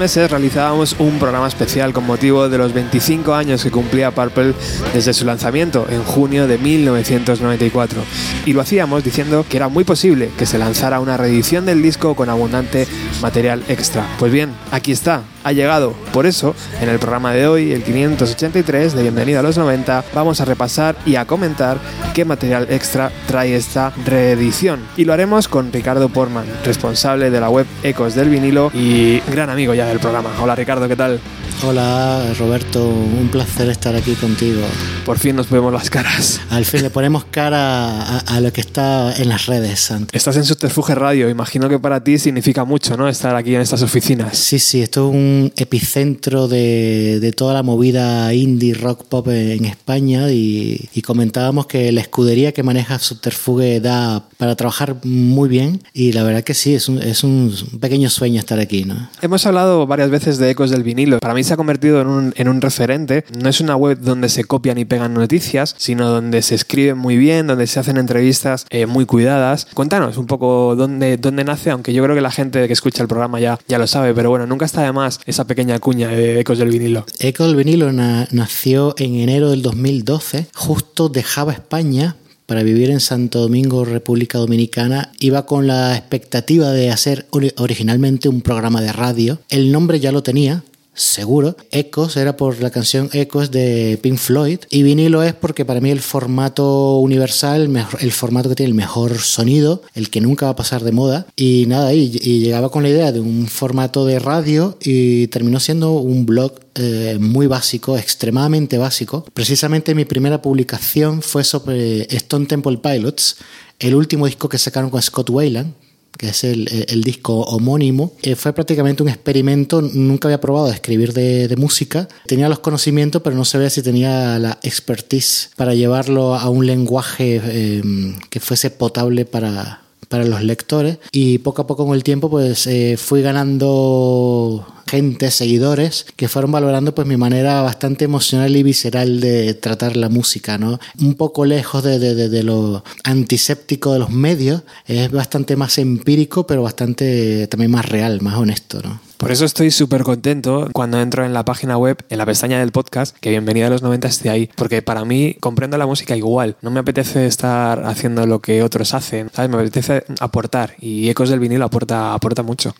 meses realizábamos un programa especial con motivo de los 25 años que cumplía Purple desde su lanzamiento en junio de 1994. Y lo hacíamos diciendo que era muy posible que se lanzara una reedición del disco con abundante material extra. Pues bien, aquí está, ha llegado. Por eso, en el programa de hoy, el 583 de Bienvenido a los 90, vamos a repasar y a comentar qué material extra trae esta reedición. Y lo haremos con Ricardo Portman, responsable de la web Ecos del Vinilo y gran amigo ya del programa. Hola Ricardo, ¿qué tal? Hola Roberto, un placer estar aquí contigo. Por fin nos vemos las caras. Al fin le ponemos cara a, a lo que está en las redes, Santi. Estás en Subterfuge Radio, imagino que para ti significa mucho, ¿no? Estar aquí en estas oficinas. Sí, sí, esto es un epicentro de, de toda la movida indie rock pop en España y, y comentábamos que la escudería que maneja Subterfuge da para trabajar muy bien y la verdad que sí, es un, es un pequeño sueño estar aquí, ¿no? Hemos hablado varias veces de Ecos del Vinilo. Para mí se ha convertido en un, en un referente. No es una web donde se copian y pegan noticias, sino donde se escribe muy bien, donde se hacen entrevistas eh, muy cuidadas. Cuéntanos un poco dónde, dónde nace, aunque yo creo que la gente que escucha el programa ya, ya lo sabe, pero bueno, nunca está de más esa pequeña cuña de Ecos del Vinilo. Eco del vinilo na- nació en enero del 2012. Justo dejaba España para vivir en Santo Domingo, República Dominicana. Iba con la expectativa de hacer ori- originalmente un programa de radio. El nombre ya lo tenía. Seguro. Ecos era por la canción Ecos de Pink Floyd. Y vinilo es porque para mí el formato universal, el, formato que tiene el mejor sonido, el que nunca va a pasar de moda. Y nada, y, y llegaba con la idea de un formato de radio y terminó siendo un blog eh, muy básico, extremadamente básico. Precisamente mi primera publicación fue sobre Stone Temple Pilots, el último disco que sacaron con Scott Wayland que es el, el- el disco homónimo, eh, fue prácticamente un experimento. Nunca había probado a escribir de, de música. Tenía los conocimientos, pero no sabía si tenía la expertise para llevarlo a un lenguaje eh, que fuese potable para, para los lectores. Y poco a poco con el tiempo, pues eh, fui ganando gente, seguidores, que fueron valorando pues mi manera bastante emocional y visceral de tratar la música, ¿no? Un poco lejos de, lo antiséptico de los medios, es bastante más empírico, pero bastante también más real, más honesto, ¿no? Por eso estoy súper contento cuando entro en la página web, en la pestaña del podcast, que Bienvenida a los 90 esté ahí. Porque para mí comprendo la música igual. No me apetece estar haciendo lo que otros hacen, ¿sabes? Me apetece aportar. Y Ecos del vinilo aporta, aporta mucho.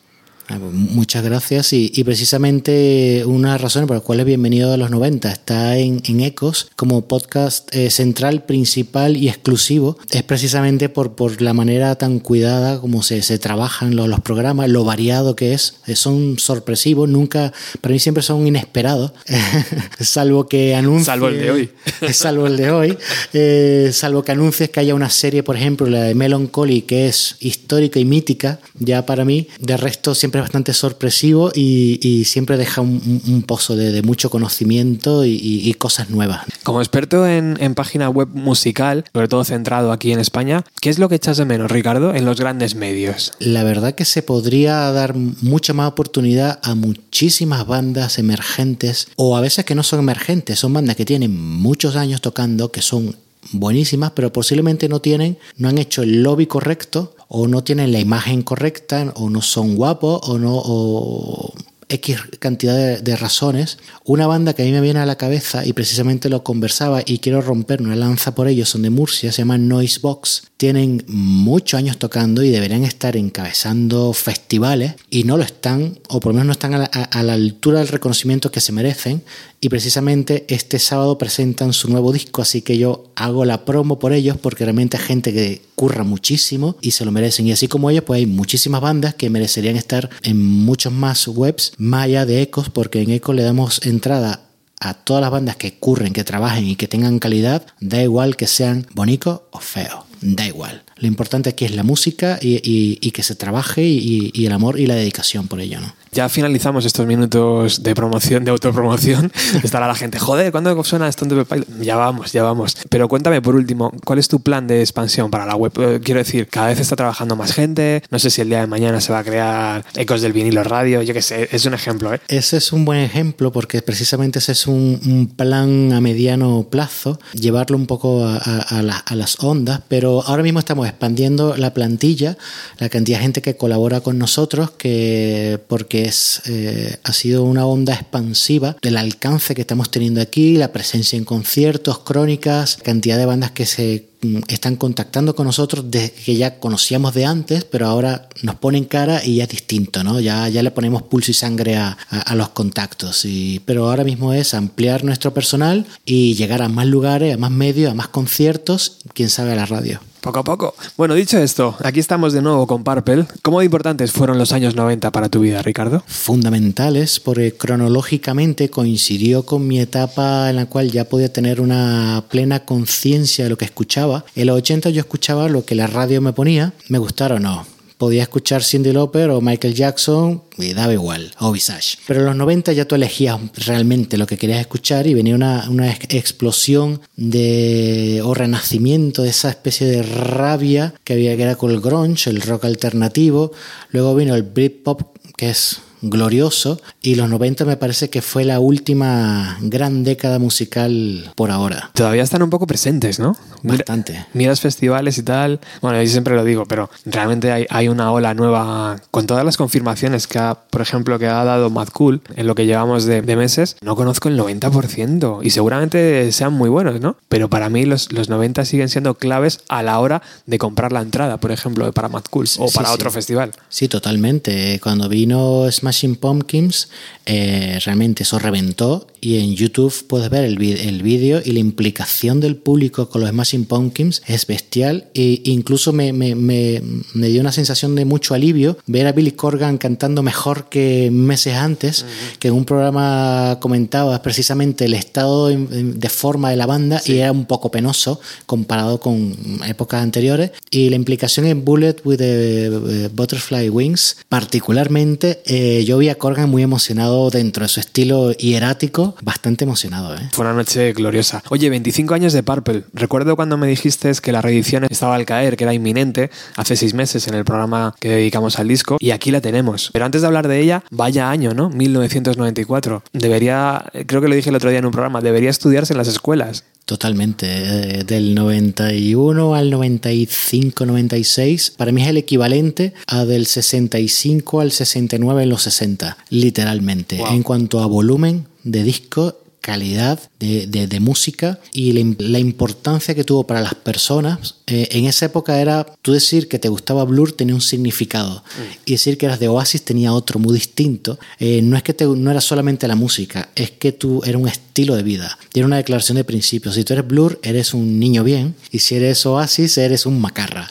Ah, pues, Muchas gracias y, y precisamente una razón por la cual es bienvenido a los 90 está en, en Ecos como podcast eh, central, principal y exclusivo. Es precisamente por, por la manera tan cuidada como se, se trabajan los, los programas, lo variado que es. Eh, Son sorpresivos, nunca, para mí siempre son inesperados, salvo que anuncies. Salvo el de hoy. salvo el de hoy. Eh, salvo que anuncies que haya una serie, por ejemplo, la de Melancholy, que es histórica y mítica, ya para mí. De resto, siempre siempre es bastante sorpresivo y, y siempre deja un, pozo de, de mucho conocimiento y cosas nuevas. Como experto en, en página web musical, sobre todo centrado aquí en España, ¿qué es lo que echas de menos, Ricardo, en los grandes medios? La verdad que se podría dar mucha más oportunidad a muchísimas bandas emergentes o a veces que no son emergentes, son bandas que tienen muchos años tocando, que son buenísimas, pero posiblemente no tienen, no han hecho el lobby correcto o no tienen la imagen correcta o no son guapos o no o X cantidad de, de razones. Una banda que a mí me viene a la cabeza y precisamente lo conversaba y quiero romper una lanza por ellos, son de Murcia, se llaman Noisebox. Tienen muchos años tocando y deberían estar encabezando festivales y no lo están, o por lo menos no están a la, altura del reconocimiento que se merecen. Y precisamente este sábado presentan su nuevo disco, así que yo hago la promo por ellos porque realmente hay gente que curra muchísimo y se lo merecen. Y así como ellos, pues hay muchísimas bandas que merecerían estar en muchos más webs, más allá de Ecos, porque en Ecos le damos entrada a todas las bandas que curren, que trabajen y que tengan calidad, da igual que sean bonitos o feos, da igual. Lo importante aquí es la música y, y- y que se trabaje y, y el amor y la dedicación por ello, ¿no? Ya finalizamos estos minutos de promoción, de autopromoción. Estará la gente, joder, ¿cuándo suena esto en Pilot? Ya vamos, ya vamos. Pero cuéntame por último, ¿cuál es tu plan de expansión para la web? Eh, Quiero decir, cada vez está trabajando más gente. No sé si el día de mañana se va a crear Ecos del Vinilo Radio. Yo qué sé, es un ejemplo, ¿eh? Ese es un buen ejemplo porque precisamente ese es un, un plan a mediano plazo, llevarlo un poco a, a- a la- a las ondas, pero ahora mismo estamos expandiendo la plantilla, la cantidad de gente que colabora con nosotros, que porque es, eh, ha sido una onda expansiva del alcance que estamos teniendo aquí, la presencia en conciertos, crónicas, cantidad de bandas que se están contactando con nosotros desde que ya conocíamos de antes, pero ahora nos ponen cara y ya es distinto, ¿no? Ya, ya le ponemos pulso y sangre a, a- a los contactos. Y, pero ahora mismo es ampliar nuestro personal y llegar a más lugares, a más medios, a más conciertos, quién sabe a la radio. Poco a poco. Bueno, dicho esto, aquí estamos de nuevo con Purple. ¿Cómo de importantes fueron los años 90 para tu vida, Ricardo? fundamentales porque cronológicamente coincidió con mi etapa en la cual ya podía tener una plena conciencia de lo que escuchaba. En los 80 yo escuchaba lo que la radio me ponía, me gustara o no. Podía escuchar Cindy Lauper o Michael Jackson y daba igual, o Visage. Pero en los 90 ya tú elegías realmente lo que querías escuchar y venía una, una ex- explosión de o renacimiento de esa especie de rabia que había que era con el grunge, el rock alternativo. Luego vino el Britpop, que es glorioso, y los 90 me parece que fue la última gran década musical por ahora. Todavía están un poco presentes, ¿no? Mira- Bastante. miras festivales y tal. Bueno, yo siempre lo digo, pero realmente hay, hay una ola nueva con todas las confirmaciones que ha, por ejemplo, que ha dado Mad Cool en lo que llevamos de, de meses. No conozco el 90% y seguramente sean muy buenos, ¿no? Pero para mí los, los 90 siguen siendo claves a la hora de comprar la entrada, por ejemplo, para Mad Cool o para sí. otro festival. Sí, totalmente. Cuando vino Smashing Pumpkins, eh, realmente eso reventó y en YouTube puedes ver el, vídeo y la implicación del público con los Smashing Pumpkins. Es bestial e incluso me, me- me- me dio una sensación de mucho alivio ver a Billy Corgan cantando mejor que meses antes, que en un programa comentaba precisamente el estado de forma de la banda y era un poco penoso comparado con épocas anteriores. Y la implicación en Bullet with the eh, Butterfly Wings particularmente eh, yo vi a Corgan muy emocionado dentro de su estilo hierático bastante emocionado ¿eh? Fue una noche gloriosa. Oye, 25 años de Purple. Recuerdo cuando me dijiste que la reedición estaba al caer, que era inminente, hace seis meses en el programa que dedicamos al disco, y aquí la tenemos. Pero antes de hablar de ella, vaya año, ¿no? 1994. Debería, creo que lo dije el otro día en un programa, debería estudiarse en las escuelas. Totalmente, eh, del 91 al 95, 96, para mí es el equivalente a del 65 al 69 en los 60, literalmente. Wow. En cuanto a volumen de disco, calidad de, de- de música y la, im- la importancia que tuvo para las personas. Eh, en esa época era, tú decir que te gustaba Blur tenía un significado y decir que eras de Oasis tenía otro muy distinto. Eh, no es que te- no era solamente la música, es que tú era un estilo de vida, era una declaración de principios. Si tú eres Blur, eres un niño bien y si eres Oasis, eres un macarra.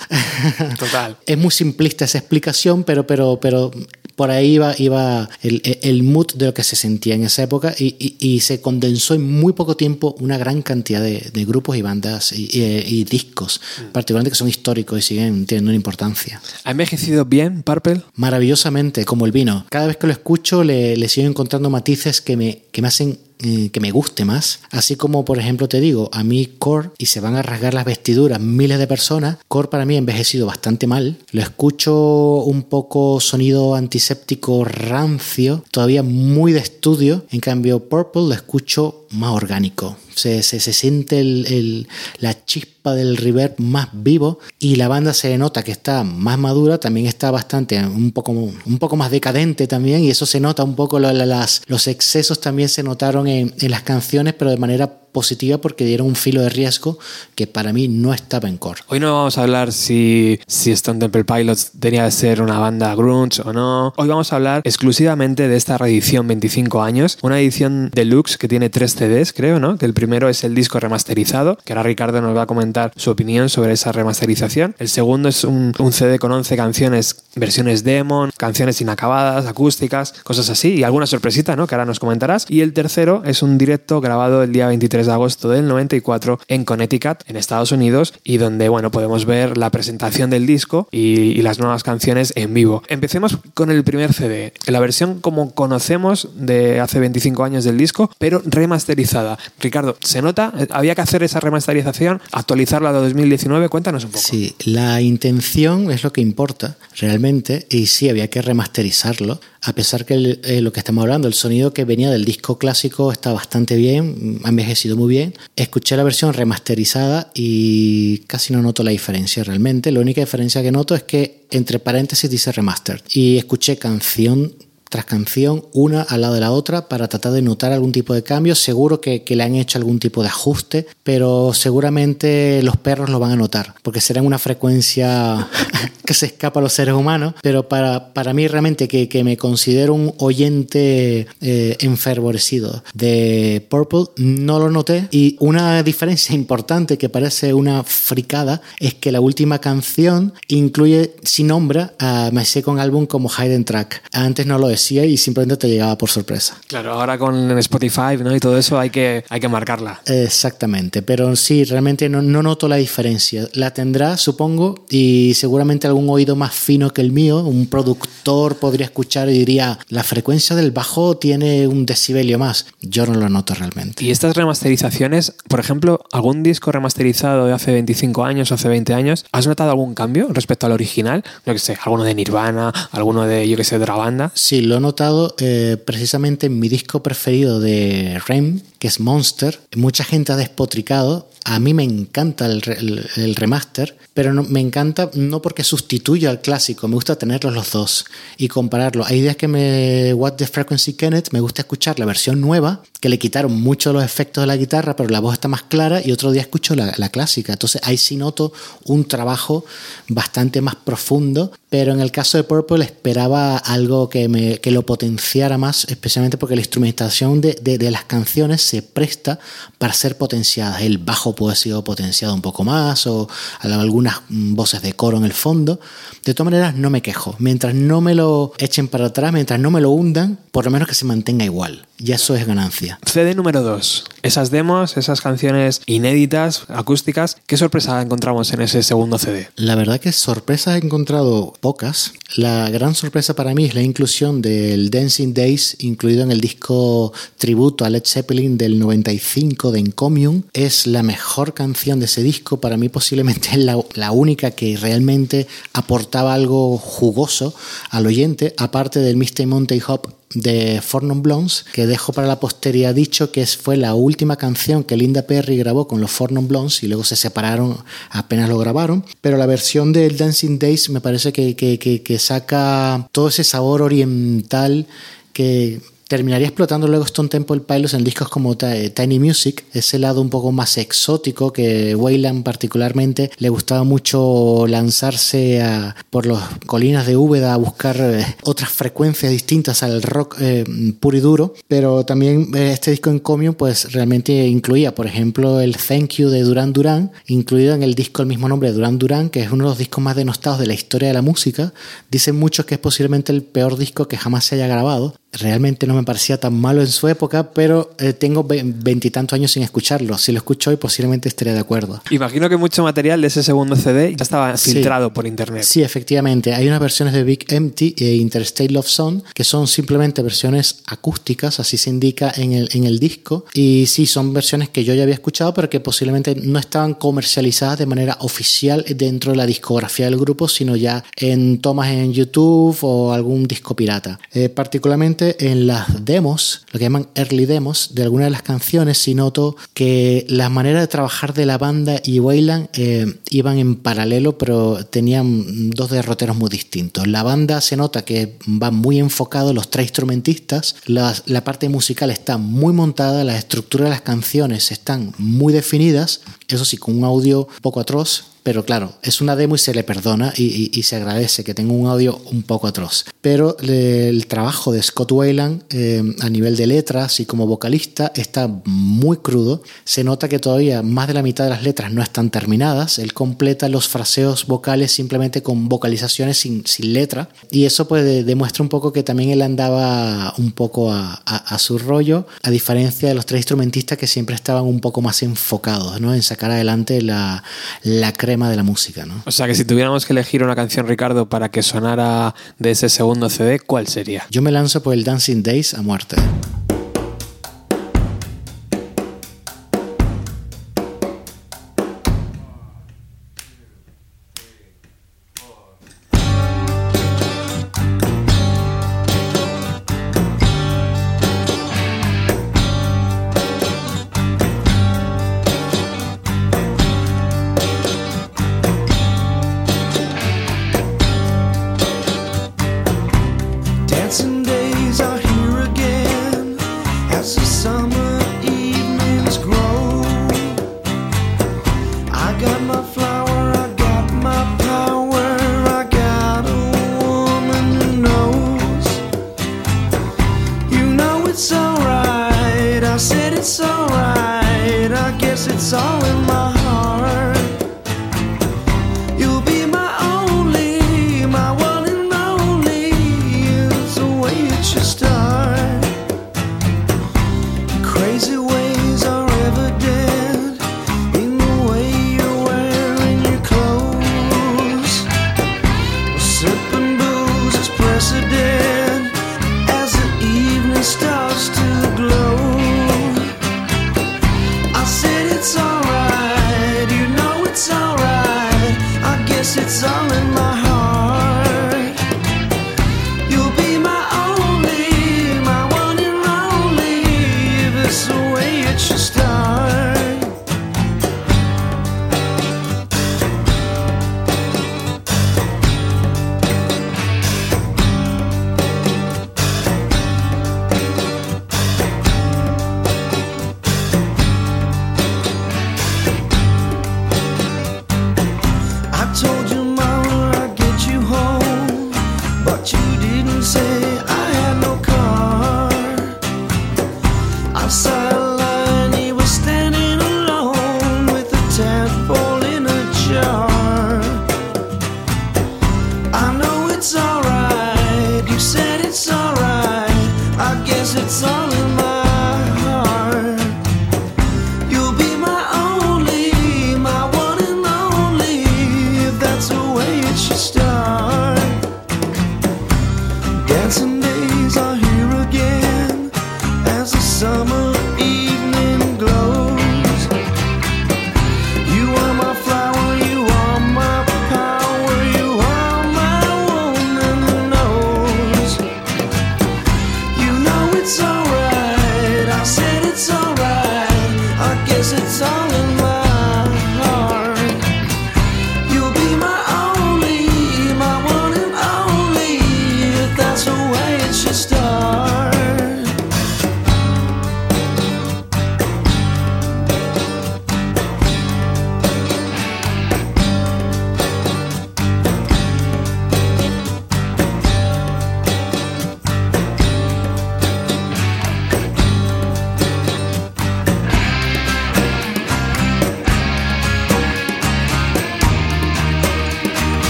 Total. es muy simplista esa explicación, pero, pero, pero por ahí iba, iba el, el mood de lo que se sentía en esa época y, y- y se condensó en muy poco tiempo una gran cantidad de, de grupos y bandas y, discos, particularmente que son históricos y siguen teniendo una importancia. ¿Ha envejecido bien Purple? Maravillosamente, como el vino. Cada vez que lo escucho le, le sigo encontrando matices que me, que me hacen eh, que me guste más. Así como, por ejemplo, te digo, a mí Core, y se van a rasgar las vestiduras miles de personas, Core para mí ha envejecido bastante mal. Lo escucho un poco sonido antiséptico rancio, todavía muy de estudio. En cambio, Purple lo escucho más orgánico. Se, se, siente el- la chispa del reverb más vivo y la banda se nota que está más madura, también está bastante, un poco, un poco más decadente también y eso se nota un poco, la- la- las, los excesos también se notaron en, en las canciones, pero de manera positiva porque dieron un filo de riesgo que para mí no estaba en core. Hoy no vamos a hablar si, si Stone Temple Pilots tenía que ser una banda grunge o no. Hoy vamos a hablar exclusivamente de esta reedición 25 años, una edición deluxe que tiene tres CDs, creo, ¿no? Que el primero es el disco remasterizado, que ahora Ricardo nos va a comentar su opinión sobre esa remasterización. El segundo es un, CD con 11 canciones, versiones demo, canciones inacabadas, acústicas, cosas así, y alguna sorpresita, ¿no? Que ahora nos comentarás. Y el tercero es un directo grabado el día 23 de agosto del 94 en Connecticut, en Estados Unidos, y donde, bueno, podemos ver la presentación del disco y, y las nuevas canciones en vivo. Empecemos con el primer CD, la versión como conocemos de hace 25 años del disco, pero remasterizada. Ricardo, ¿se nota? ¿Había que hacer esa remasterización? ¿Actualizarla de 2019? Cuéntanos un poco. Sí, la intención es lo que importa realmente y sí, había que remasterizarlo, a pesar que eh, lo que estamos hablando, el sonido que venía del disco clásico está bastante bien, ha envejecido muy bien. Escuché la versión remasterizada y casi no noto la diferencia realmente. La única diferencia que noto es que entre paréntesis dice remastered y escuché canción tras canción, una al lado de la otra, para tratar de notar algún tipo de cambio. Seguro que, que le han hecho algún tipo de ajuste, pero seguramente los perros lo van a notar, porque será una frecuencia que se escapa a los seres humanos. Pero para, para mí, realmente, que, que me considero un oyente eh, enfervorecido de Purple, no lo noté. Y una diferencia importante que parece una fricada es que la última canción incluye, sin nombra, a My Second Album como Hidden Track. Antes no lo decía y simplemente te llegaba por sorpresa. Claro, ahora con Spotify ¿no? y todo eso hay que, hay que marcarla. Exactamente, pero sí, realmente no, no noto la diferencia. La tendrá, supongo, y seguramente algún oído más fino que el mío, un productor podría escuchar y diría, la frecuencia del bajo tiene un decibelio más. Yo no lo noto realmente. Y estas remasterizaciones, por ejemplo, algún disco remasterizado de hace 25 años hace 20 años, ¿has notado algún cambio respecto al original? Yo que sé, alguno de Nirvana, alguno de, yo que sé, de otra banda. Sí, lo he notado eh, precisamente en mi disco preferido de Rem, que es Monster. Mucha gente ha despotricado. A mí me encanta el, re- el- el remaster, pero no, me encanta no porque sustituya al clásico, me gusta tenerlos los dos y compararlos. Hay días que me, What the Frequency Kenneth, me gusta escuchar la versión nueva, que le quitaron mucho los efectos de la guitarra, pero la voz está más clara, y otro día escucho la, la clásica. Entonces ahí sí noto un trabajo bastante más profundo, pero en el caso de Purple esperaba algo que, me, que lo potenciara más, especialmente porque la instrumentación de, de- de las canciones se presta para ser potenciadas. El bajo puede ser potenciado un poco más o algunas mm, voces de coro en el fondo. De todas maneras, no me quejo. Mientras no me lo echen para atrás, mientras no me lo hundan, por lo menos que se mantenga igual. Ya eso es ganancia. CD número 2. Esas demos, esas canciones inéditas, acústicas, ¿qué sorpresa encontramos en ese segundo CD? La verdad que sorpresas he encontrado pocas. La gran sorpresa para mí es la inclusión del Dancing Days incluido en el disco tributo a Led Zeppelin del 95 de Encomium. Es la mejor canción de ese disco. Para mí posiblemente es la, la única que realmente aportaba algo jugoso al oyente, aparte del Mr. Monty Hop de Four Non Blondes, que dejo para la posteridad dicho que fue la última canción que Linda Perry grabó con los Four Non Blondes y luego se separaron apenas lo grabaron. Pero la versión del Dancing Days me parece que- que saca todo ese sabor oriental que terminaría explotando luego Stone Temple Pilots en discos como Tiny Music, ese lado un poco más exótico que Wayland particularmente le gustaba mucho lanzarse por las colinas de Úbeda a buscar eh, otras frecuencias distintas al rock eh, puro y duro, pero también eh, este disco en Comium pues realmente incluía, por ejemplo, el Thank You de Duran Duran, incluido en el disco el mismo nombre Duran Duran, que es uno de los discos más denostados de la historia de la música. Dicen muchos que es posiblemente el peor disco que jamás se haya grabado, realmente no me parecía tan malo en su época, pero eh, tengo veintitantos años sin escucharlo. Si lo escucho hoy, posiblemente estaría de acuerdo. Imagino que mucho material de ese segundo CD ya estaba filtrado por internet. Sí, efectivamente. Hay unas versiones de Big Empty e Interstate Love Song que son simplemente versiones acústicas, así se indica en el, en el disco. Y sí, son versiones que yo ya había escuchado, pero que posiblemente no estaban comercializadas de manera oficial dentro de la discografía del grupo, sino ya en tomas en YouTube o algún disco pirata. Eh, particularmente en las demos, lo que llaman early demos, de algunas de las canciones, sí noto que la manera de trabajar de la banda y Wayland eh, iban en paralelo, pero tenían dos derroteros muy distintos. La banda se nota que va muy enfocado, los tres instrumentistas, la parte musical está muy montada, la estructura de las canciones están muy definidas, eso sí, con un audio poco atroz, pero claro, es una demo y se le perdona y, se agradece que tenga un audio un poco atroz. Pero el trabajo de Scott Wayland eh, a nivel de letras y como vocalista está muy crudo. Se nota que todavía más de la mitad de las letras no están terminadas. Él completa los fraseos vocales simplemente con vocalizaciones sin, letra. Y eso pues demuestra un poco que también él andaba un poco a, su rollo, a diferencia de los tres instrumentistas que siempre estaban un poco más enfocados ¿no? en sacar adelante la, la de la música, ¿no? O sea que si tuviéramos que elegir una canción, Ricardo, para que sonara de ese segundo CD, ¿cuál sería? Yo me lanzo por el Dancing Days a muerte.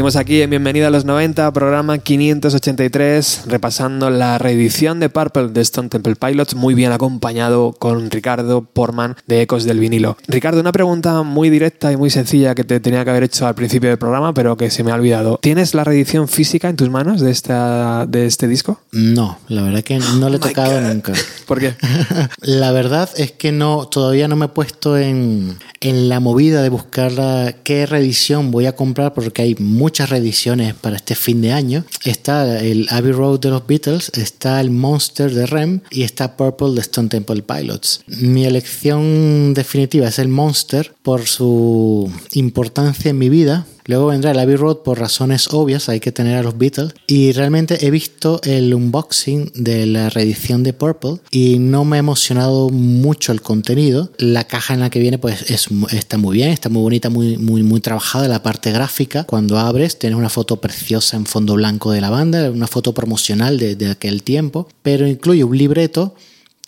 Seguimos aquí en Bienvenida a los 90, programa 583, repasando la reedición de Purple de Stone Temple Pilots, muy bien acompañado con Ricardo Porman de Ecos del Vinilo. Ricardo, una pregunta muy directa y muy sencilla que te tenía que haber hecho al principio del programa, pero que se me ha olvidado. ¿Tienes la reedición física en tus manos de, esta, de este disco? No, la verdad que no le he tocado nunca. ¿Por qué? La verdad es que no, todavía no me he puesto en, en la movida de buscar la- qué reedición voy a comprar porque hay muchas reediciones para este fin de año. Está el Abbey Road de los Beatles, está el Monster de Rem y está Purple de Stone Temple Pilots. Mi elección definitiva es el Monster por su importancia en mi vida. Luego vendrá el Abbey Road por razones obvias, hay que tener a los Beatles. Y realmente he visto el unboxing de la reedición de Purple y no me ha emocionado mucho el contenido. La caja en la que viene pues está muy bien, está muy bonita, muy, muy, muy trabajada la parte gráfica. Cuando abres tienes una foto preciosa en fondo blanco de la banda, una foto promocional de, de aquel tiempo, pero incluye un libreto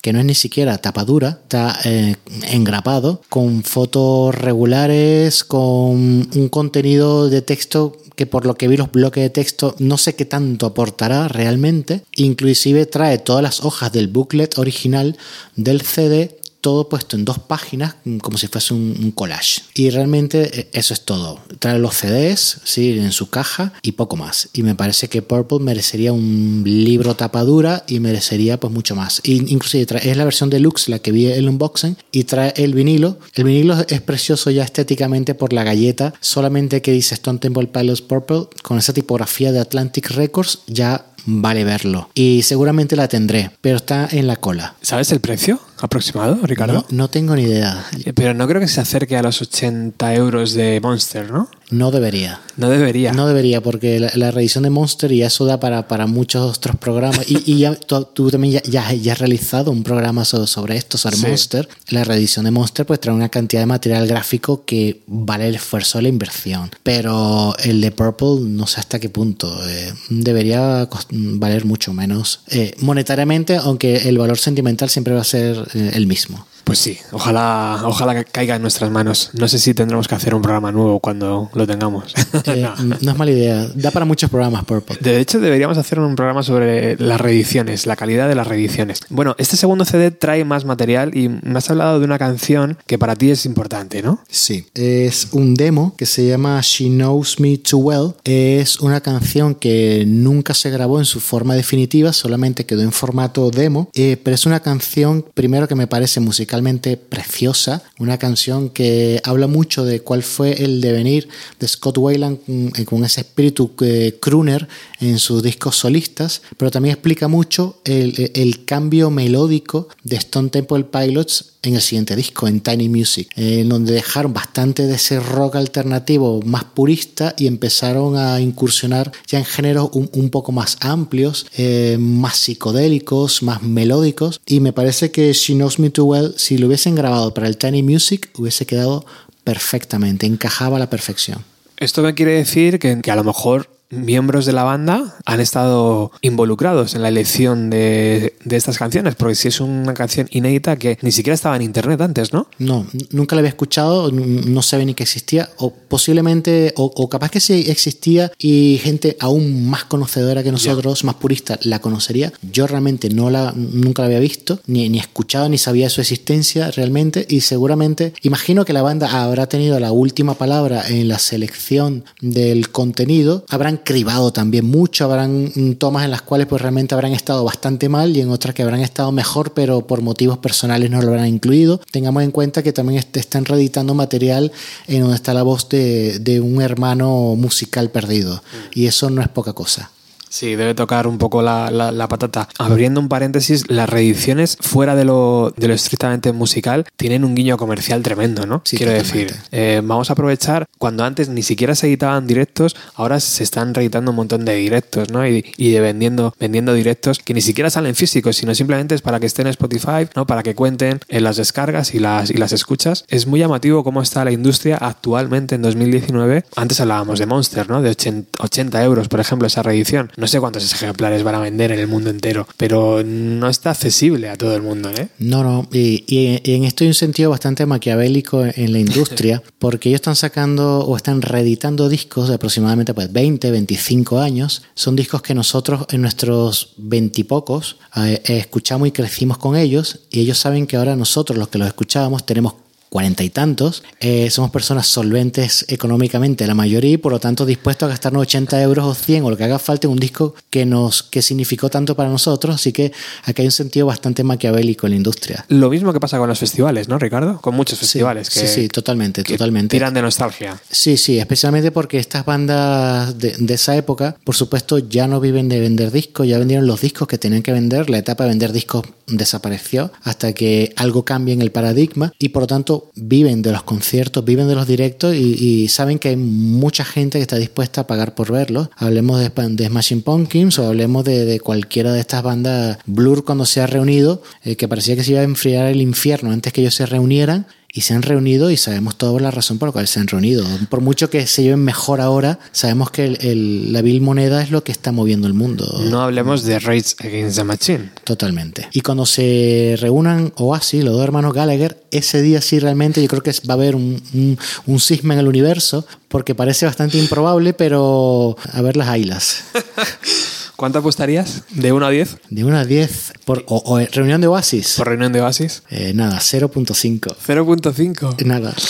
que no es ni siquiera tapadura, está eh, engrapado, con fotos regulares, con un contenido de texto que por lo que vi los bloques de texto no sé qué tanto aportará realmente. Inclusive trae todas las hojas del booklet original del CD todo puesto en dos páginas mm, como si fuese un, collage. Y realmente eh, eso es todo. Trae los CDs sí, en su caja y poco más. Y me parece que Purple merecería un libro tapadura y merecería pues mucho más. Y inclusive trae- es la versión deluxe la que vi el unboxing y trae el vinilo. El vinilo es precioso ya estéticamente por la galleta, solamente que dice Stone Temple Pilots Purple con esa tipografía de Atlantic Records ya vale verlo. Y seguramente la tendré, pero está en la cola. ¿Sabes el precio aproximado, Ricardo? No, no tengo ni idea. Pero no creo que se acerque a los 80 euros de Monster, ¿no? No debería. No debería. No debería, porque la, la reedición de Monster y eso da para, para muchos otros programas. Y, y ya tú, tú también ya, ya, ya has realizado un programa so- sobre esto, sobre Sí. Monster. La reedición de Monster pues trae una cantidad de material gráfico que vale el esfuerzo de la inversión. Pero el de Purple no sé hasta qué punto. eh, debería valer mucho menos eh, monetariamente, aunque el valor sentimental siempre va a ser eh, el mismo. Pues sí, ojalá, ojalá que caiga en nuestras manos. No sé si tendremos que hacer un programa nuevo cuando lo tengamos. Eh, No. no es mala idea. Da para muchos programas Purple. De hecho, deberíamos hacer un programa sobre las reediciones, la calidad de las reediciones. Bueno, este segundo CD trae más material y me has hablado de una canción que para ti es importante, ¿no? Sí, es un demo que se llama She Knows Me Too Well. Es una canción que nunca se grabó en su forma definitiva, solamente quedó en formato demo, eh, pero es una canción, primero que me parece musicalmente preciosa, una canción que habla mucho de cuál fue el devenir de Scott Weiland mm, eh, con ese espíritu eh, crooner en sus discos solistas, pero también explica mucho el, el cambio melódico de Stone Temple Pilots en el siguiente disco, en Tiny Music, eh, en donde dejaron bastante de ese rock alternativo más purista y empezaron a incursionar ya en géneros un, un poco más amplios, eh, más psicodélicos, más melódicos. Y me parece que She Knows Me Too Well, si lo hubiesen grabado para el Tiny Music, hubiese quedado perfectamente, encajaba a la perfección. Esto me quiere decir que, a lo mejor miembros de la banda han estado involucrados en la elección de, de estas canciones, porque si es una canción inédita que ni siquiera estaba en internet antes, ¿no? No, nunca la había escuchado, no sabía ni que existía, o posiblemente, o, o capaz que sí existía y gente aún más conocedora que nosotros, más purista, la conocería. Yo realmente no la, nunca la había visto, ni, ni escuchado, ni sabía su existencia realmente, y seguramente, imagino que la banda habrá tenido la última palabra en la selección del contenido, habrán cribado también mucho, habrán mm, tomas en las cuales pues realmente habrán estado bastante mal y en otras que habrán estado mejor, pero por motivos personales no lo habrán incluido. Tengamos en cuenta que también est- están reeditando material en donde está la voz de, de un hermano musical perdido y eso no es poca cosa. Sí, debe tocar un poco la, la- la patata. Abriendo un paréntesis, las reediciones fuera de lo, de lo estrictamente musical tienen un guiño comercial tremendo, ¿no? Sí, Quiero decir, eh, vamos a aprovechar cuando antes ni siquiera se editaban directos, ahora se están reeditando un montón de directos, ¿no? Y, y de vendiendo, vendiendo directos que ni siquiera salen físicos, sino simplemente es para que estén en Spotify, ¿no? Para que cuenten en las descargas y las, y las escuchas. Es muy llamativo cómo está la industria actualmente en 2019. Antes hablábamos de Monster, ¿no? De 80, 80 euros, por ejemplo, esa reedición. No sé cuántos ejemplares van a vender en el mundo entero, pero no está accesible a todo el mundo, ¿eh? No, no, y, y en esto hay un sentido bastante maquiavélico en la industria, porque ellos están sacando o están reeditando discos de aproximadamente pues, 20, 25 años. Son discos que nosotros en nuestros veintipocos eh, escuchamos y crecimos con ellos, y ellos saben que ahora nosotros, los que los escuchábamos, tenemos cuarenta y tantos, eh, somos personas solventes económicamente, la mayoría, y por lo tanto dispuestos a gastarnos 80 euros o 100 o lo que haga falta en un disco que nos que significó tanto para nosotros. Así que aquí hay un sentido bastante maquiavélico en la industria. Lo mismo que pasa con los festivales, ¿no, Ricardo? Con muchos festivales sí, que, sí, sí, totalmente, que totalmente. tiran de nostalgia. Sí, sí, especialmente porque estas bandas de, de esa época, por supuesto, ya no viven de vender discos, ya vendieron los discos que tenían que vender, la etapa de vender discos desapareció hasta que algo cambie en el paradigma y por lo tanto viven de los conciertos, viven de los directos y, saben que hay mucha gente que está dispuesta a pagar por verlos. Hablemos de, de Smashing Pumpkins o hablemos de, de, cualquiera de estas bandas. Blur cuando se ha reunido, eh, que parecía que se iba a enfriar el infierno antes que ellos se reunieran y se han reunido y sabemos toda la razón por la cual se han reunido. Por mucho que se lleven mejor ahora, sabemos que el, el, la vil moneda es lo que está moviendo el mundo. No hablemos de Rage Against the Machine. Totalmente. Y cuando se reúnan Oasis, los dos hermanos Gallagher, ese día sí realmente yo creo que va a haber un, un, un cisma en el universo, porque parece bastante improbable, pero a ver las ailas. ¿Cuánto apostarías? ¿De 1 a 10? De 1 a 10. Por, o, o, reunión de Oasis. ¿Por reunión de Oasis? Eh, nada, 0.5. 0.5. Nada.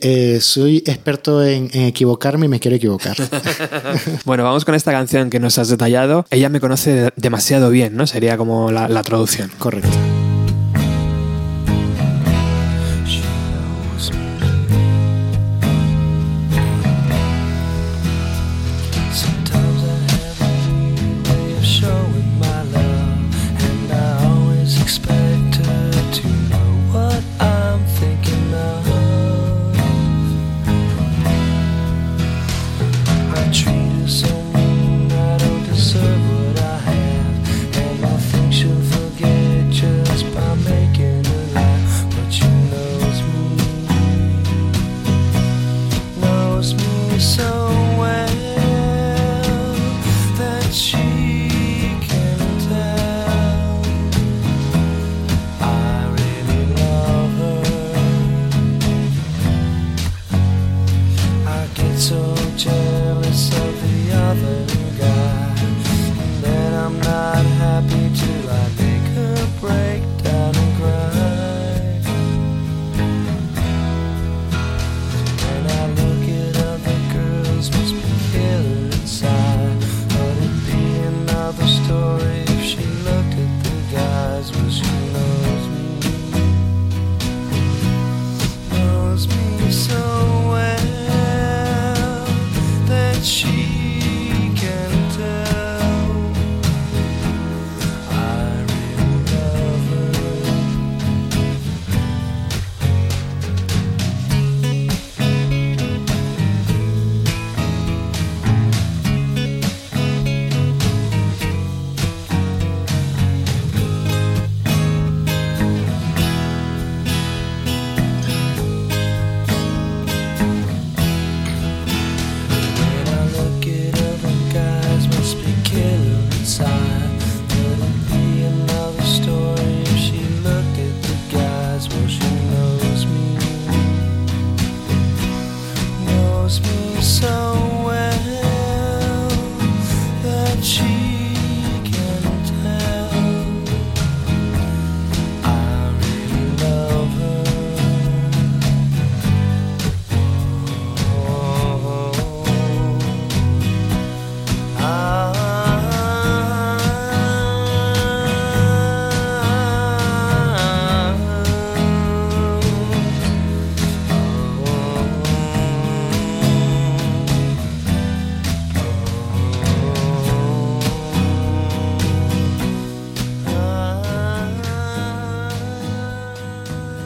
Eh, soy experto en, en, equivocarme y me quiero equivocar. bueno, vamos con esta canción que nos has detallado. Ella me conoce demasiado bien, ¿no? Sería como la, la traducción. Correcto.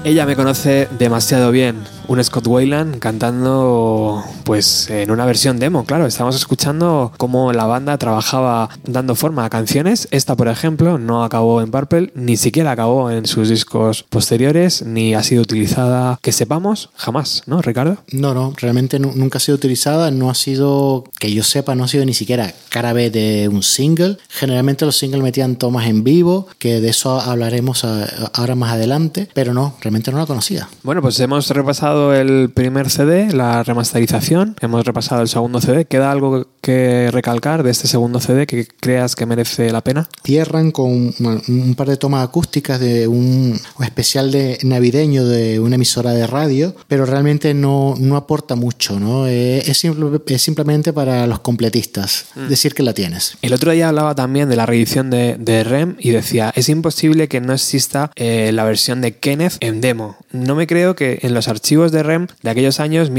Ella me conoce demasiado bien. un Scott Wayland cantando pues en una versión demo, claro, estamos escuchando cómo la banda trabajaba dando forma a canciones. Esta, por ejemplo, no acabó en Purple, ni siquiera acabó en sus discos posteriores, ni ha sido utilizada, que sepamos, jamás, ¿no, Ricardo? No, no, realmente nu- nunca ha sido utilizada, no ha sido, que yo sepa, no ha sido ni siquiera cara B de un single. Generalmente los singles metían tomas en vivo, que de eso hablaremos ahora más adelante, pero no, realmente no la conocía. Bueno, pues hemos repasado el primer CD, la remasterización, hemos repasado el segundo CD. ¿Queda algo que recalcar de este segundo CD que creas que merece la pena? Cierran con un, par de tomas acústicas de un, especial de navideño de una emisora de radio, pero realmente no, no aporta mucho, ¿no? Eh, es, simple- es simplemente para los completistas, decir que la tienes. El otro día hablaba también de la reedición de, de REM y decía, es imposible que no exista eh, la versión de Kenneth en demo. No me creo que en los archivos de REM de aquellos años,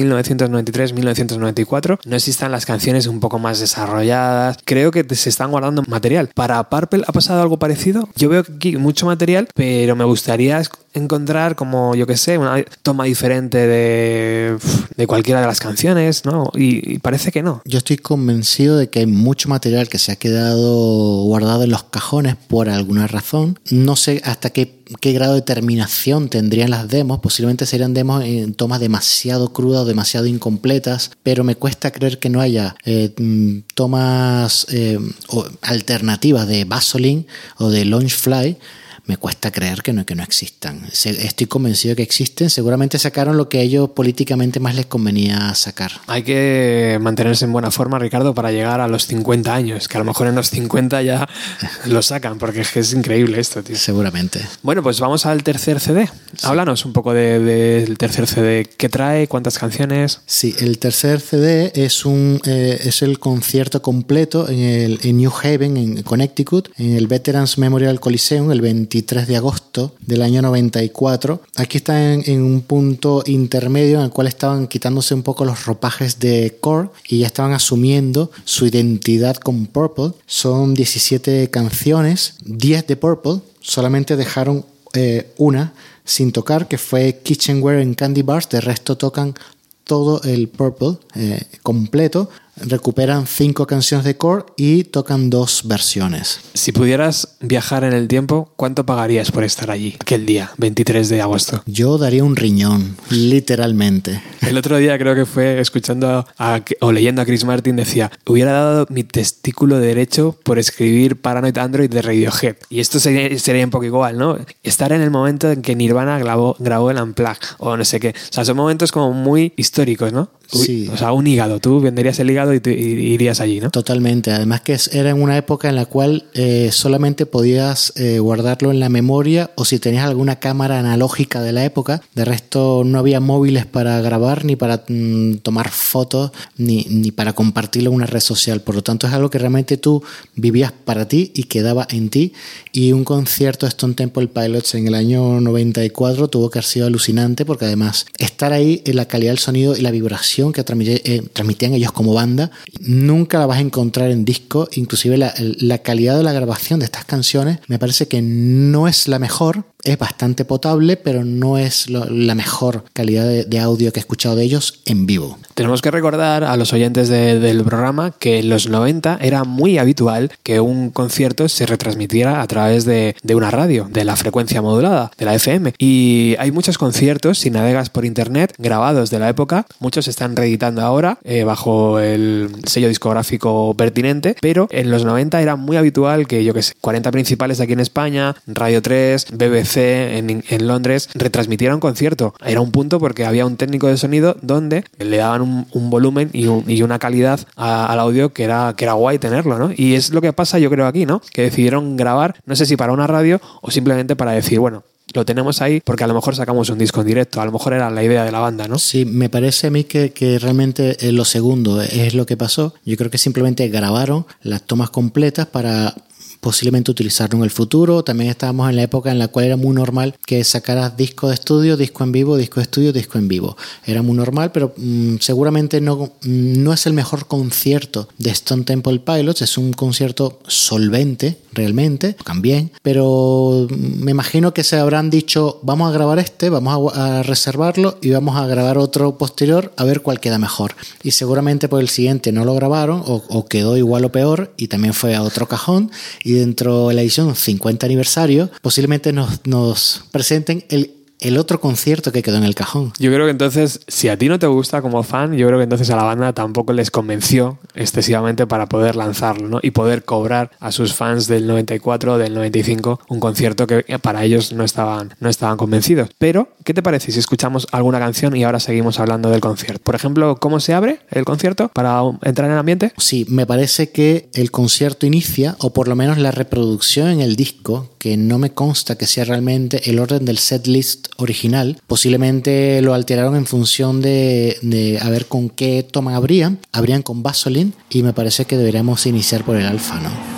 1993-1994, no existan las canciones un poco más desarrolladas. Creo que se están guardando material. ¿Para Purple ha pasado algo parecido? Yo veo aquí mucho material, pero me gustaría encontrar como, yo que sé, una toma diferente de, de cualquiera de las canciones, ¿no? Y- parece que no. Yo estoy convencido de que hay mucho material que se ha quedado guardado en los cajones por alguna razón. No sé hasta qué, qué grado de terminación tendrían las demos. Posiblemente serían demos en tomas demasiado crudas o demasiado incompletas, pero me cuesta creer que no haya eh, mm, tomas eh, alternativas de Vaseline o de Launchfly me cuesta creer que no, que no existan. Estoy convencido de que existen. Seguramente sacaron lo que a ellos políticamente más les convenía sacar. Hay que mantenerse en buena forma, Ricardo, para llegar a los 50 años, que a lo mejor en los 50 ya lo sacan, porque es que es increíble esto, tío. Seguramente. Bueno, pues vamos al tercer CD. Háblanos un poco de- del tercer CD. ¿Qué trae? ¿Cuántas canciones? Sí, el tercer CD es un eh, es el concierto completo en, el, en New Haven, en Connecticut, en el Veterans Memorial Coliseum, el 23 de agosto del año 94. Aquí está en, en un punto intermedio en el cual estaban quitándose un poco los ropajes de Core y ya estaban asumiendo su identidad con Purple. Son 17 canciones, 10 de Purple, solamente dejaron eh, una sin tocar, que fue Kitchenware en Candy Bars. De resto tocan todo el Purple eh, completo. Recuperan cinco canciones de core y tocan dos versiones. Si pudieras viajar en el tiempo, ¿cuánto pagarías por estar allí aquel día, 23 de agosto? Yo daría un riñón, literalmente. El otro día creo que fue escuchando a- o leyendo a Chris Martin decía, hubiera dado mi testículo derecho por escribir Paranoid Android de Radiohead. Y esto sería, sería un poco igual, ¿no? Estar en el momento en que Nirvana grabó, grabó el Unplugged o no sé qué. O sea, son momentos como muy históricos, ¿no? Sí. O sea, un hígado. Tú venderías el hígado y, te- irías allí, ¿no? Totalmente. Además que era en una época en la cual eh, solamente podías eh, guardarlo en la memoria o si tenías alguna cámara analógica de la época. De resto no había móviles para grabar ni para mm, tomar fotos ni, ni para compartirlo en una red social. Por lo tanto es algo que realmente tú vivías para ti y quedaba en ti. Y un concierto de Stone Temple Pilots en el año 94 tuvo que haber sido alucinante porque además estar ahí en la calidad del sonido y la vibración que eh, transmitían ellos como banda nunca la vas a encontrar en disco. Inclusive la calidad de la grabación de estas canciones me parece que no es la mejor. Es bastante potable, pero no es la mejor calidad de, audio que he escuchado de ellos en vivo. Tenemos que recordar a los oyentes de- del programa que en los 90 era muy habitual que un concierto se retransmitiera a través de, una radio, de la frecuencia modulada, de la FM. Y hay muchos conciertos, si navegas por internet, grabados de la época. Muchos se están reeditando ahora eh, bajo el sello discográfico pertinente, pero en los 90 era muy habitual que, yo que sé, 40 principales aquí en España, Radio 3, BBC en, Londres, retransmitieran un concierto. Era un punto porque había un técnico de sonido donde le daban un, volumen y, un- y una calidad al audio que era, que era guay tenerlo, ¿no? Y es lo que pasa, yo creo, aquí, ¿no? Que decidieron grabar, no sé si para una radio o simplemente para decir, bueno, lo tenemos ahí porque a lo mejor sacamos un disco en directo, a lo mejor era la idea de la banda, ¿no? Sí, me parece a mí que, que realmente lo segundo es lo que pasó. Yo creo que simplemente grabaron las tomas completas para posiblemente utilizarlo en el futuro. También estábamos en la época en la cual era muy normal que sacaras disco de estudio, disco en vivo, disco de estudio, disco en vivo. Era muy normal, pero mm, seguramente no, no es el mejor concierto de Stone Temple Pilots. Es un concierto solvente, realmente, tocan bien, pero me imagino que se habrán dicho, vamos a grabar este, vamos a, reservarlo y vamos a grabar otro posterior a ver cuál queda mejor. Y seguramente por el siguiente no lo grabaron o, o quedó igual o peor y también fue a otro cajón y dentro de la edición 50 aniversario posiblemente nos, nos presenten el el otro concierto que quedó en el cajón. Yo creo que entonces, si a ti no te gusta como fan, yo creo que entonces a la banda tampoco les convenció excesivamente para poder lanzarlo, ¿no? Y poder cobrar a sus fans del 94 o del 95 un concierto que para ellos no estaban, no estaban convencidos. Pero, ¿qué te parece si escuchamos alguna canción y ahora seguimos hablando del concierto? Por ejemplo, ¿cómo se abre el concierto para entrar en el ambiente? Sí, me parece que el concierto inicia, o por lo menos la reproducción en el disco, que no me consta que sea realmente el orden del setlist original. Posiblemente lo alteraron en función de, de a ver con qué toma abrían. Abrían con Vaseline y me parece que deberíamos iniciar por el alfa, ¿no?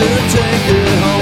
To take it home.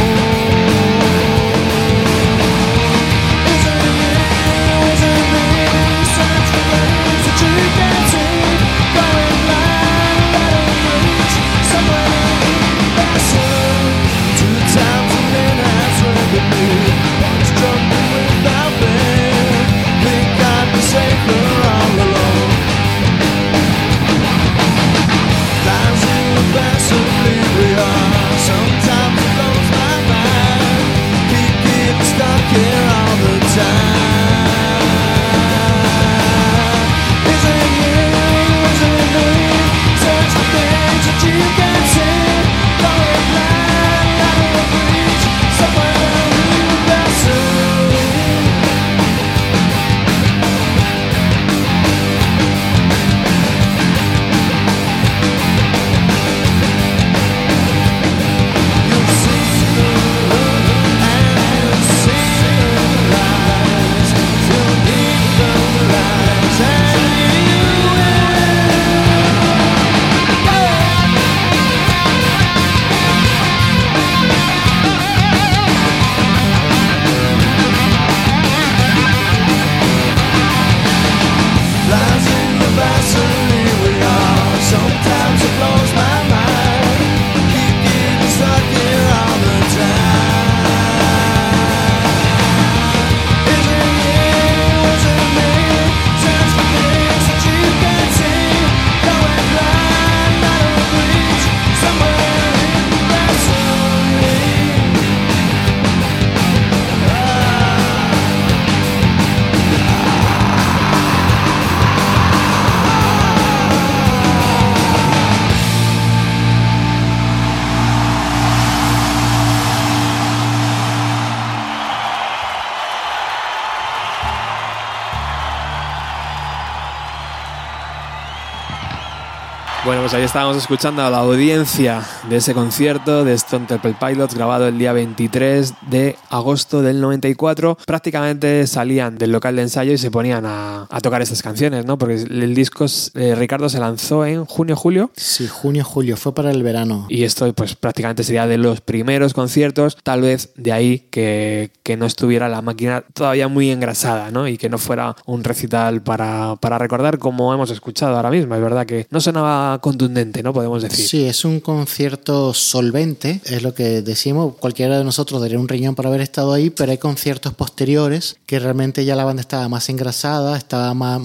Bueno, pues ahí estábamos escuchando a la audiencia de ese concierto de Stone Temple Pilots grabado el día 23 de agosto del 94. Prácticamente salían del local de ensayo y se ponían a, a tocar estas canciones, ¿no? Porque el disco, eh, Ricardo, se lanzó en junio-julio Sí, junio, julio, fue para el verano. y esto pues prácticamente sería de los primeros conciertos, tal vez de ahí que, que no estuviera la máquina todavía muy engrasada, ¿no? Y que no fuera un recital para, para recordar como hemos escuchado ahora mismo. Es verdad que no sonaba contundente, ¿no? Podemos decir. Sí, es un concierto solvente, es lo que decimos. Cualquiera de nosotros daría un riñón para haber estado ahí, pero hay conciertos posteriores que realmente ya la banda estaba más engrasada, estaba más,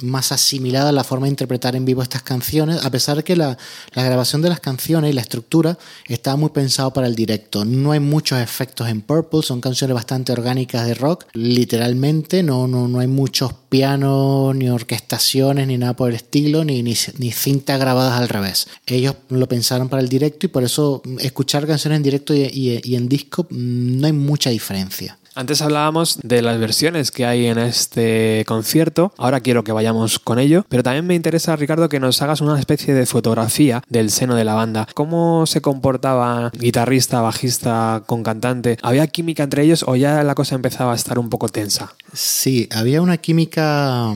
más asimilada a la forma de interpretar en vivo estas canciones, a pesar de que la, la grabación de las canciones y la estructura estaba muy pensado para el directo. No hay muchos efectos en Purple, son canciones bastante orgánicas de rock, literalmente, no, no, no hay muchos pianos, ni orquestaciones, ni nada por el estilo, ni, ni, ni cintas grabadas al revés. Ellos lo pensaron para el directo y por eso escuchar canciones en directo y en disco mm, no hay mucha diferencia. Antes hablábamos de las versiones que hay en este concierto, ahora quiero que vayamos con ello, pero también me interesa, Ricardo, que nos hagas una especie de fotografía del seno de la banda. ¿Cómo se comportaba guitarrista, bajista con cantante? ¿Había química entre ellos o ya la cosa empezaba a estar un poco tensa? Sí, había una química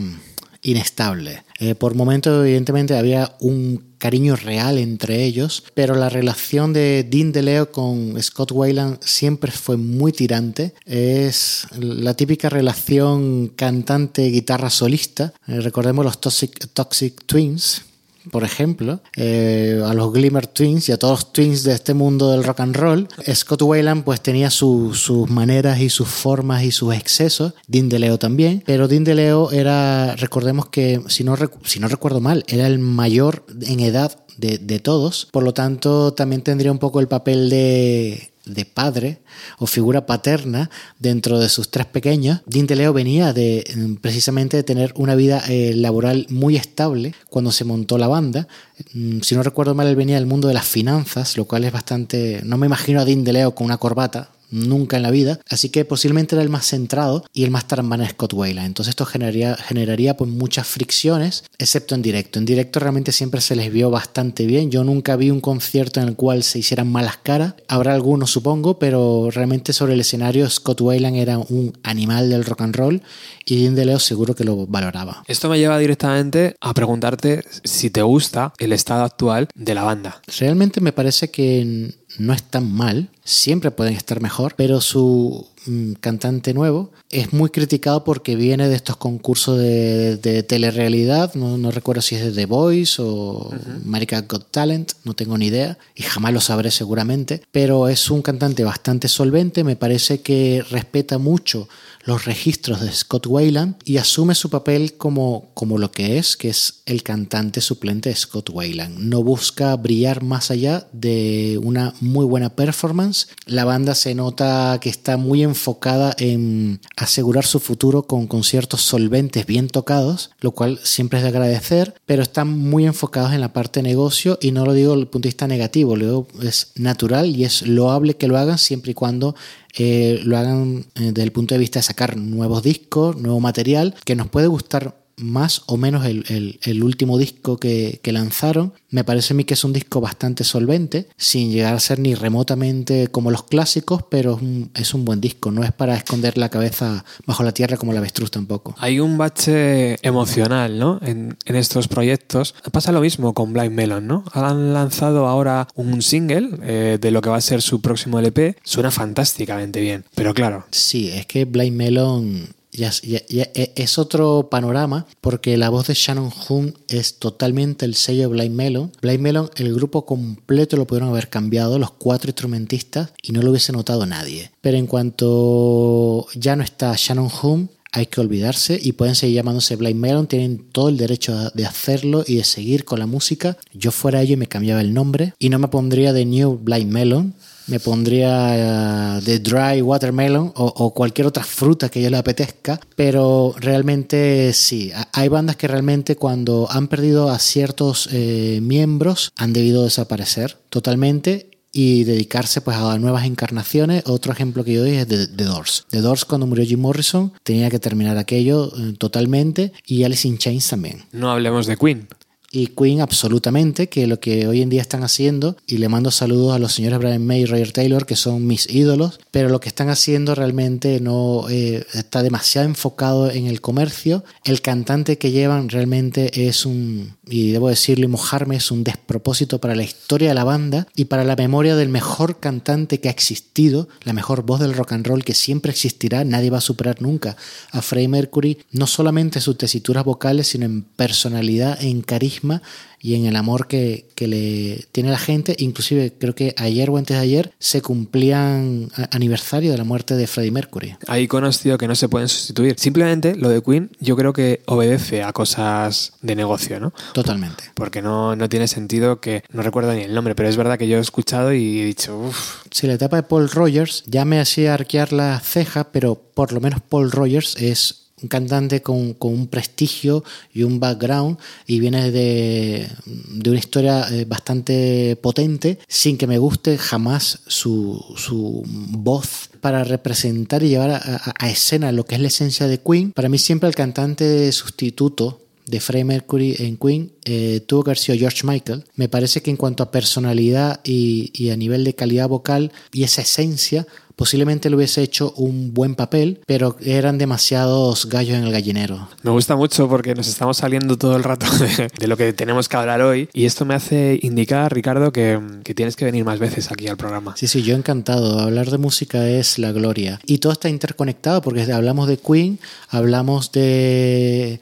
inestable. Eh, por momentos, evidentemente, había un cariño real entre ellos, pero la relación de Dean DeLeo con Scott Weiland siempre fue muy tirante. Es la típica relación cantante-guitarra solista. Eh, recordemos los Toxic Twins, por ejemplo, eh, a los Glimmer Twins y a todos los Twins de este mundo del rock and roll, Scott Weiland pues tenía su, sus maneras y sus formas y sus excesos, Dean DeLeo también, pero Dean DeLeo era, recordemos que, si no, si no recuerdo mal, era el mayor en edad de, de todos, por lo tanto también tendría un poco el papel de de padre o figura paterna dentro de sus tres pequeños. Dean DeLeo venía de precisamente de tener una vida eh, laboral muy estable cuando se montó la banda. Mm, si no recuerdo mal, él venía del mundo de las finanzas, lo cual es bastante... No me imagino a Dean DeLeo con una corbata, nunca en la vida, así que posiblemente era el más centrado y el más tarambana de Scott Weiland. Entonces esto generaría, generaría pues muchas fricciones, excepto en directo. En directo realmente siempre se les vio bastante bien. Yo nunca vi un concierto en el cual se hicieran malas caras. Habrá algunos supongo, pero realmente sobre el escenario Scott Weiland era un animal del rock and roll y Dean DeLeo seguro que lo valoraba. Esto me lleva directamente a preguntarte si te gusta el estado actual de la banda. Realmente me parece que no es tan mal, siempre pueden estar mejor, pero su mm, cantante nuevo es muy criticado porque viene de estos concursos de, de telerrealidad, no, no, recuerdo si es de The Voice o uh -huh. America Got Talent, no tengo ni idea y jamás lo sabré seguramente, pero es un cantante bastante solvente, me parece que respeta mucho los registros de Scott Weiland y asume su papel como, como lo que es, que es el cantante suplente de Scott Weiland. No busca brillar más allá de una muy buena performance. La banda se nota que está muy enfocada en asegurar su futuro con conciertos solventes bien tocados, lo cual siempre es de agradecer, pero están muy enfocados en la parte de negocio y no lo digo desde el punto de vista negativo, lo es natural y es loable que lo hagan siempre y cuando eh, lo hagan eh, desde el punto de vista de sacar nuevos discos, nuevo material, que nos puede gustar más o menos el, el, el último disco que, que, lanzaron. Me parece a mí que es un disco bastante solvente, sin llegar a ser ni remotamente como los clásicos, pero es un, es un buen disco. No es para esconder la cabeza bajo la tierra como la avestruz tampoco. Hay un bache emocional ¿no? en, en estos proyectos. Pasa lo mismo con Blind Melon, ¿no? Han lanzado ahora un single eh, de lo que va a ser su próximo LP. Suena fantásticamente bien, pero claro. Sí, es que Blind Melon ya, ya, ya, es otro panorama porque la voz de Shannon Hoon es totalmente el sello de Blind Melon. Blind Melon, el grupo completo lo pudieron haber cambiado, los cuatro instrumentistas, y no lo hubiese notado nadie. Pero en cuanto ya no está Shannon Hoon, hay que olvidarse y pueden seguir llamándose Blind Melon, tienen todo el derecho de hacerlo y de seguir con la música. Yo fuera ello y me cambiaba el nombre y no me pondría de New Blind Melon, me pondría uh, dry watermelon o, o, cualquier otra fruta que yo le apetezca, pero realmente sí, hay bandas que realmente cuando han perdido a ciertos eh, miembros han debido desaparecer totalmente y dedicarse pues a nuevas encarnaciones. Otro ejemplo que yo doy es de The Doors. The Doors cuando murió Jim Morrison tenía que terminar aquello eh, totalmente y Alice in Chains también. No hablemos de Queen y Queen absolutamente, que lo que hoy en día están haciendo, y le mando saludos a los señores Brian May y Roger Taylor, que son mis ídolos, pero lo que están haciendo realmente no eh, está demasiado enfocado en el comercio. El cantante que llevan realmente es un, y debo decirlo y mojarme, es un despropósito para la historia de la banda y para la memoria del mejor cantante que ha existido, la mejor voz del rock and roll que siempre existirá, nadie va a superar nunca a Freddie Mercury, no solamente en sus tesituras vocales, sino en personalidad, en carisma carisma y en el amor que, que le tiene la gente. Inclusive creo que ayer o antes de ayer se cumplían aniversario de la muerte de Freddie Mercury. Hay iconos, tío, que no se pueden sustituir. Simplemente lo de Queen yo creo que obedece a cosas de negocio, ¿no? Totalmente. Porque no, no tiene sentido que... No recuerdo ni el nombre, pero es verdad que yo he escuchado y he dicho, uff, Si la etapa de Paul Rogers ya me hacía arquear la ceja, pero por lo menos Paul Rogers es un cantante con, con un prestigio y un background y viene de, de una historia eh, bastante potente, sin que me guste jamás su, su voz para representar y llevar a, escena lo que es la esencia de Queen. Para mí siempre el cantante sustituto de Freddie Mercury en Queen eh, tuvo que haber sido George Michael. Me parece que en cuanto a personalidad y a nivel de calidad vocal y esa esencia, posiblemente le hubiese hecho un buen papel, pero eran demasiados gallos en el gallinero. Me gusta mucho porque nos estamos saliendo todo el rato de, de lo que tenemos que hablar hoy y esto me hace indicar, Ricardo, que, que tienes que venir más veces aquí al programa. Sí, sí, yo encantado. Hablar de música es la gloria. Y todo está interconectado porque hablamos de Queen, hablamos de...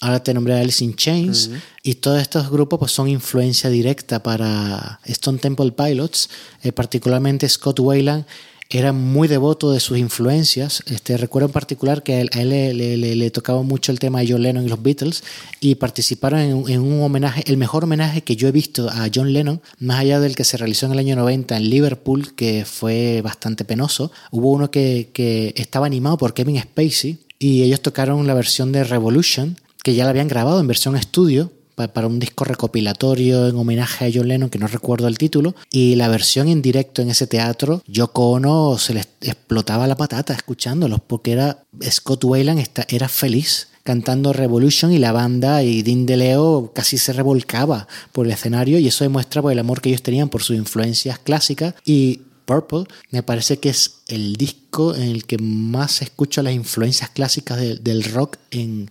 Ahora te nombré Alice in Chains y todos estos grupos pues, son influencia directa para Stone Temple Pilots, eh, particularmente Scott Weiland era muy devoto de sus influencias. Este, recuerdo en particular que a él, le, tocaba mucho el tema de John Lennon y los Beatles y participaron en, un- en un homenaje, el mejor homenaje que yo he visto a John Lennon, más allá del que se realizó en el año 90 en Liverpool, que fue bastante penoso. Hubo uno que, que estaba animado por Kevin Spacey y ellos tocaron la versión de Revolution, que ya la habían grabado en versión estudio para un disco recopilatorio en homenaje a John Lennon, que no recuerdo el título, y la versión en directo en ese teatro, Yoko Ono se le explotaba la patata escuchándolos, porque era Scott Weiland está, era feliz cantando Revolution y la banda y Dean DeLeo casi se revolcaba por el escenario y eso demuestra pues, el amor que ellos tenían por sus influencias clásicas. Y Purple me parece que es el disco en el que más escucho las influencias clásicas de- del rock en,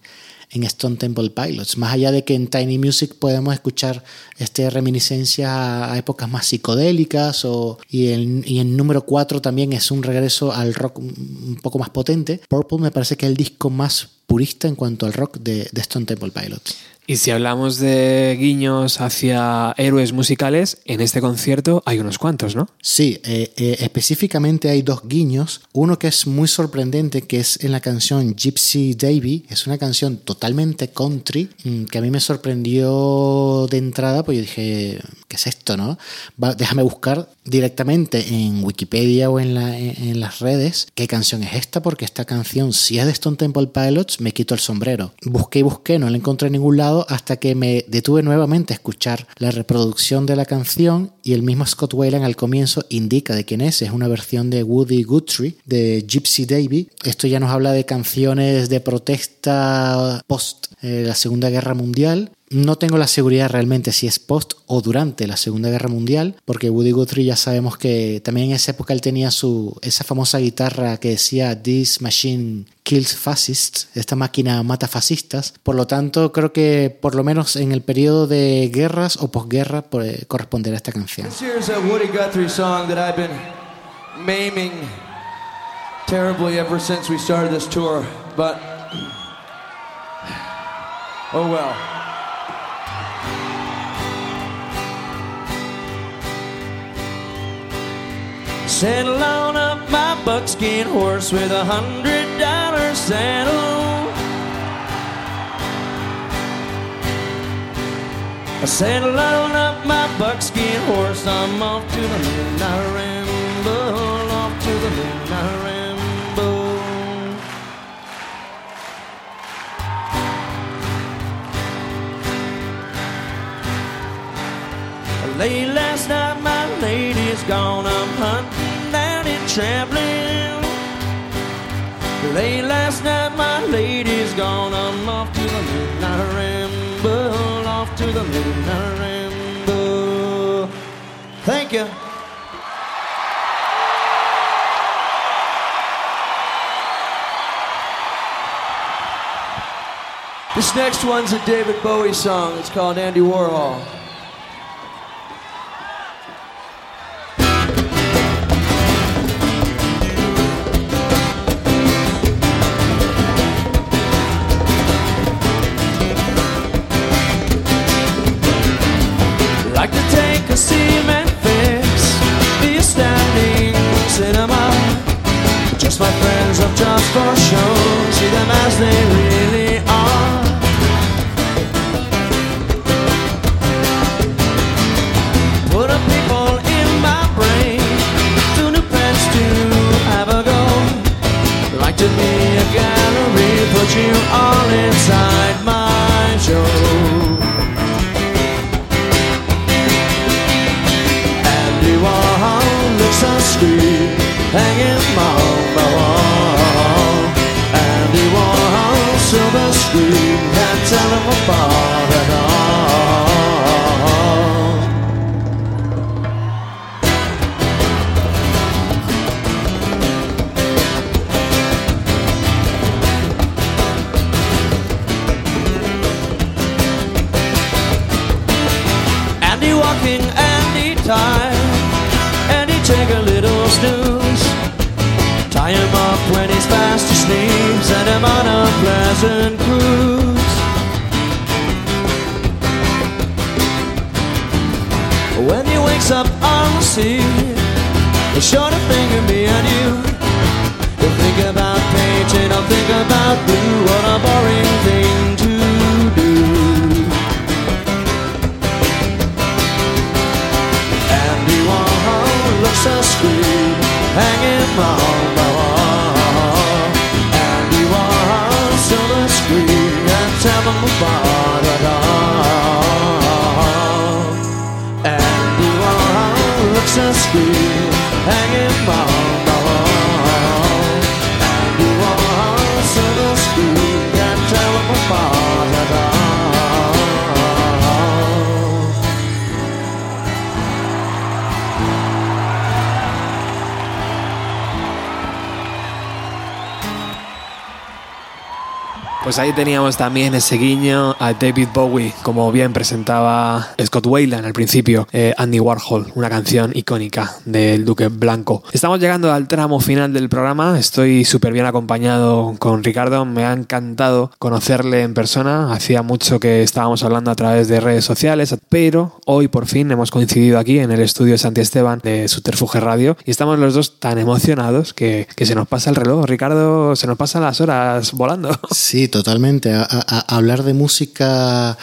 en Stone Temple Pilots. Más allá de que en Tiny Music podemos escuchar este, reminiscencias a, épocas más psicodélicas o, y, en, y en número 4 también es un regreso al rock un poco más potente. Purple me parece que es el disco más purista en cuanto al rock de, de Stone Temple Pilots. Y si hablamos de guiños hacia héroes musicales, en este concierto hay unos cuantos, ¿no? Sí, eh, eh, específicamente hay dos guiños. Uno que es muy sorprendente, que es en la canción Gypsy Davy. Es una canción totalmente country, mm, que a mí me sorprendió de entrada, pues yo dije, ¿qué es esto, no? Déjame buscar directamente en Wikipedia o en- en las redes qué canción es esta, porque esta canción, si es de Stone Temple Pilots, me quito el sombrero. Busqué y busqué, no la encontré en ningún lado, hasta que me detuve nuevamente a escuchar la reproducción de la canción y el mismo Scott Weiland al comienzo indica de quién es. Es una versión de Woody Guthrie, de Gypsy Davy. Esto ya nos habla de canciones de protesta post eh, la Segunda Guerra Mundial. No tengo la seguridad realmente si es post o durante la Segunda Guerra Mundial, porque Woody Guthrie ya sabemos que también en esa época él tenía su esa famosa guitarra que decía This Machine Kills Fascists, esta máquina mata fascistas. Por lo tanto, creo que por lo menos en el periodo de guerras o posguerra eh, corresponderá esta canción. Oh well. Saddle on up my buckskin horse with a hundred dollar saddle. I saddle on up my buckskin horse. I'm off to the midnight ramble. Off to the moon. midnight ramble. Late last night, my lady's gone. I'm hunting traveling. Late last night, my lady's gone. I'm off to the midnight ramble. Off to the midnight ramble. Thank you. This next one's a David Bowie song. It's called Andy Warhol. When he wakes up on the sea, the shorter finger me and you. He'll think about painting, I'll think about blue. What a boring thing to do. Andy Warhol looks so sweet, hanging on the wall. Andy Warhol, silver screen, and tell them apart Christmas tree hanging on. Pues ahí teníamos también ese guiño a David Bowie, como bien presentaba Scott Weiland al principio, eh, Andy Warhol, una canción icónica del Duque Blanco. Estamos llegando al tramo final del programa, estoy súper bien acompañado con Ricardo, me ha encantado conocerle en persona, hacía mucho que estábamos hablando a través de redes sociales, pero hoy por fin hemos coincidido aquí en el estudio Santi Esteban de Subterfuge Radio y estamos los dos tan emocionados que, que se nos pasa el reloj. Ricardo, se nos pasan las horas volando. Sí, totalmente. A- a hablar de música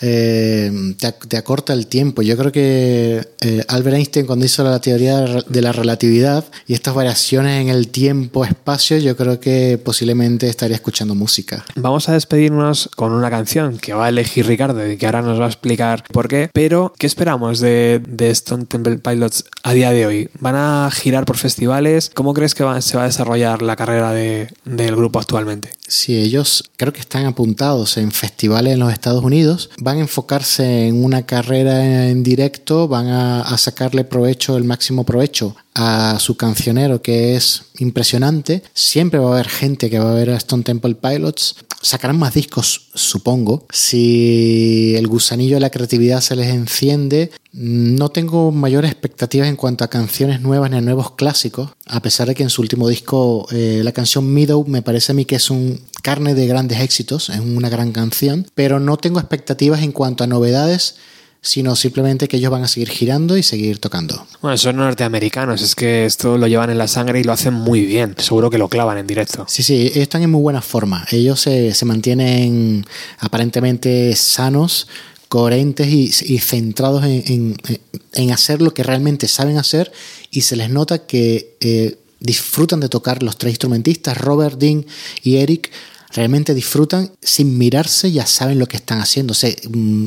eh, te, te acorta el tiempo. Yo creo que eh, Albert Einstein cuando hizo la teoría de la relatividad y estas variaciones en el tiempo-espacio, yo creo que posiblemente estaría escuchando música. Vamos a despedirnos con una canción que va a elegir Ricardo y que ahora nos va a explicar por qué. Pero, ¿qué esperamos de, de Stone Temple Pilots a día de hoy? ¿Van a girar por festivales? ¿Cómo crees que va- se va a desarrollar la carrera de- del grupo actualmente? Si ellos creo que están apuntados en festivales en los Estados Unidos, van a enfocarse en una carrera en directo, van a, sacarle provecho, el máximo provecho a su cancionero que es impresionante. Siempre va a haber gente que va a ver a Stone Temple Pilots. Sacarán más discos, supongo. Si el gusanillo de la creatividad se les enciende, no tengo mayores expectativas en cuanto a canciones nuevas ni a nuevos clásicos, a pesar de que en su último disco eh, la canción Meadow me parece a mí que es un carne de grandes éxitos, es una gran canción, pero no tengo expectativas en cuanto a novedades, sino simplemente que ellos van a seguir girando y seguir tocando. Bueno, son norteamericanos, es que esto lo llevan en la sangre y lo hacen muy bien. Seguro que lo clavan en directo. Sí, sí, ellos están en muy buena forma. Ellos se, se mantienen aparentemente sanos, coherentes y, y centrados en, en- en hacer lo que realmente saben hacer y se les nota que eh, disfrutan de tocar los tres instrumentistas, Robert, Dean y Eric, realmente disfrutan sin mirarse, ya saben lo que están haciendo, se, mm,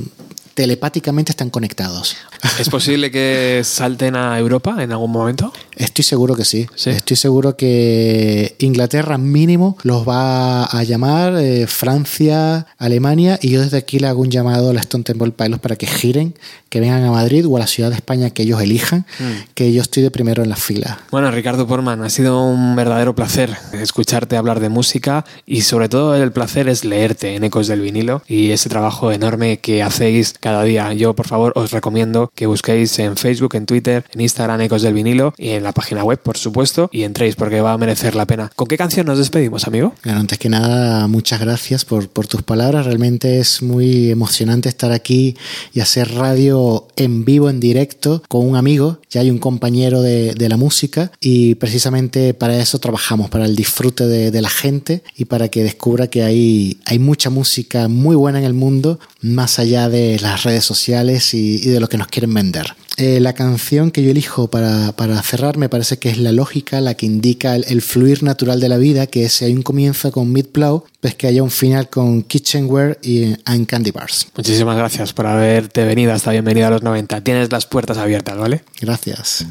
telepáticamente están conectados. ¿Es posible que salten a Europa en algún momento? Estoy seguro que sí. Sí. Estoy seguro que Inglaterra mínimo los va a llamar, eh, Francia, Alemania, y yo desde aquí le hago un llamado a los Stone Temple Pilots para que giren, que vengan a Madrid o a la ciudad de España que ellos elijan, que yo estoy de primero en la fila. Bueno, Ricardo Porman, ha sido un verdadero placer escucharte hablar de música y sobre todo el placer es leerte en Ecos del Vinilo y ese trabajo enorme que hacéis cada cada día. Yo, por favor, os recomiendo que busquéis en Facebook, en Twitter, en Instagram Ecos del Vinilo y en la página web, por supuesto, y entréis porque va a merecer la pena. ¿Con qué canción nos despedimos, amigo? Bueno, antes que nada, muchas gracias por, por tus palabras. Realmente es muy emocionante estar aquí y hacer radio en vivo, en directo, con un amigo. Ya hay un compañero de, de la música y precisamente para eso trabajamos, para el disfrute de, de la gente y para que descubra que hay, hay mucha música muy buena en el mundo, más allá de las redes sociales y, y de lo que nos quieren vender. Eh, la canción que yo elijo para, para, cerrar me parece que es la lógica, la que indica el, el fluir natural de la vida, que es si hay un comienzo con Mid Plow, pues que haya un final con Kitchenware y and Candy Bars. Muchísimas gracias por haberte venido hasta Bienvenida a los 90. Tienes las puertas abiertas, ¿vale? Gracias.